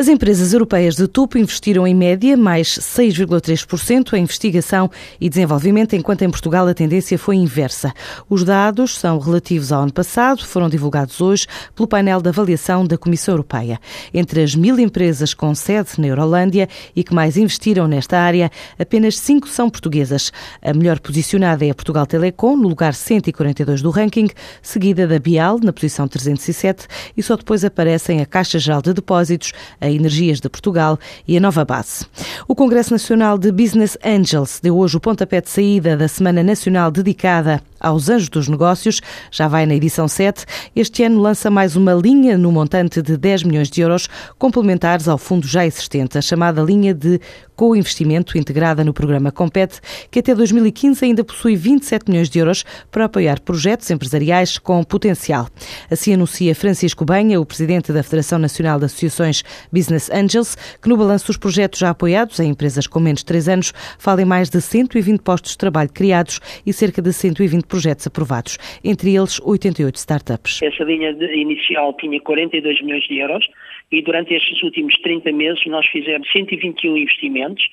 As empresas europeias de topo investiram em média mais 6,3% em investigação e desenvolvimento, enquanto em Portugal a tendência foi inversa. Os dados são relativos ao ano passado, foram divulgados hoje pelo painel de avaliação da Comissão Europeia. Entre as mil empresas com sede na Eurolândia e que mais investiram nesta área, apenas cinco são portuguesas. A melhor posicionada é a Portugal Telecom, no lugar 142 do ranking, seguida da Bial, na posição 307, e só depois aparecem a Caixa Geral de Depósitos, a Energias de Portugal e a Nova Base. O Congresso Nacional de Business Angels deu hoje o pontapé de saída da Semana Nacional dedicada aos Anjos dos Negócios. Já vai na edição 7. Este ano lança mais uma linha no montante de 10 milhões de euros, complementares ao fundo já existente, a chamada linha de co-investimento integrada no programa Compete, que até 2015 ainda possui 27 milhões de euros para apoiar projetos empresariais com potencial. Assim anuncia Francisco Benha, o presidente da Federação Nacional de Associações Business Angels, que no balanço dos projetos já apoiados em empresas com menos de 3 anos, falem mais de 120 postos de trabalho criados e cerca de 120 projetos aprovados, entre eles 88 startups. Essa linha inicial tinha 42 milhões de euros e durante estes últimos 30 meses nós fizemos 121 investimentos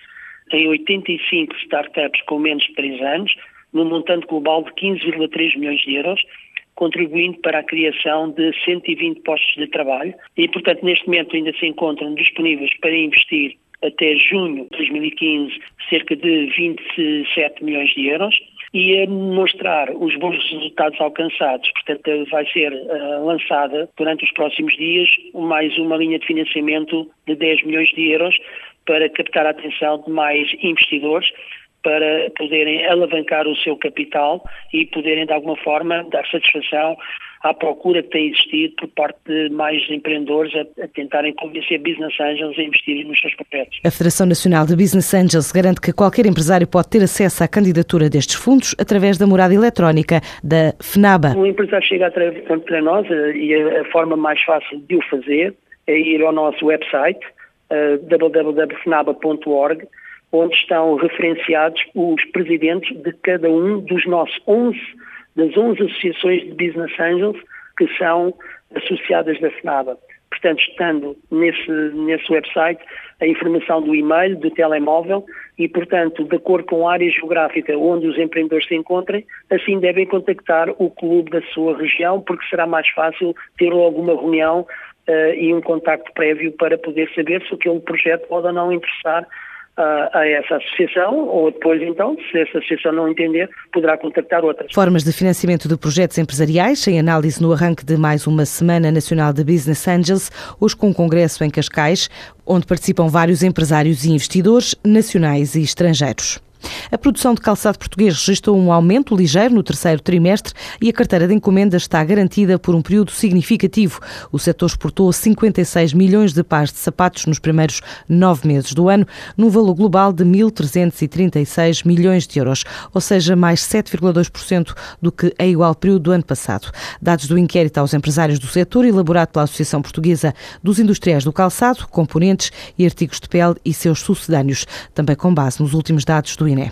em 85 startups com menos de 3 anos, num montante global de 15,3 milhões de euros, contribuindo para a criação de 120 postos de trabalho e, portanto, neste momento ainda se encontram disponíveis para investir até junho de 2015 cerca de 27 milhões de euros e a mostrar os bons resultados alcançados. Portanto, vai ser uh, lançada durante os próximos dias mais uma linha de financiamento de 10 milhões de euros para captar a atenção de mais investidores para poderem alavancar o seu capital e poderem, de alguma forma, dar satisfação à procura que tem existido por parte de mais empreendedores a, a tentarem convencer business angels a investirem nos seus projetos. A Federação Nacional de Business Angels garante que qualquer empresário pode ter acesso à candidatura destes fundos através da morada eletrónica da FNABA. O empresário chega para nós eh, e a forma mais fácil de o fazer é ir ao nosso website uh, www.fnaba.org onde estão referenciados os presidentes de cada um dos nossos 11 das 11 associações de Business Angels que são associadas da FNABA. Portanto, estando nesse, nesse website a informação do e-mail, do telemóvel e, portanto, de acordo com a área geográfica onde os empreendedores se encontrem, assim devem contactar o clube da sua região, porque será mais fácil ter logo uma reunião uh, e um contacto prévio para poder saber se aquele projeto pode ou não interessar a, essa associação, ou depois, então, se essa associação não entender, poderá contactar outras. Formas de financiamento de projetos empresariais, em análise no arranque de mais uma Semana Nacional de Business Angels, hoje com um congresso em Cascais, onde participam vários empresários e investidores nacionais e estrangeiros. A produção de calçado português registrou um aumento ligeiro no terceiro trimestre e a carteira de encomendas está garantida por um período significativo. O setor exportou 56 milhões de pares de sapatos nos primeiros nove meses do ano, num valor global de 1.336 milhões de euros, ou seja, mais 7,2% do que a igual período do ano passado. Dados do inquérito aos empresários do setor, elaborado pela Associação Portuguesa dos Industriais do Calçado, Componentes e Artigos de Pele e seus sucedâneos, também com base nos últimos dados do INE. cine.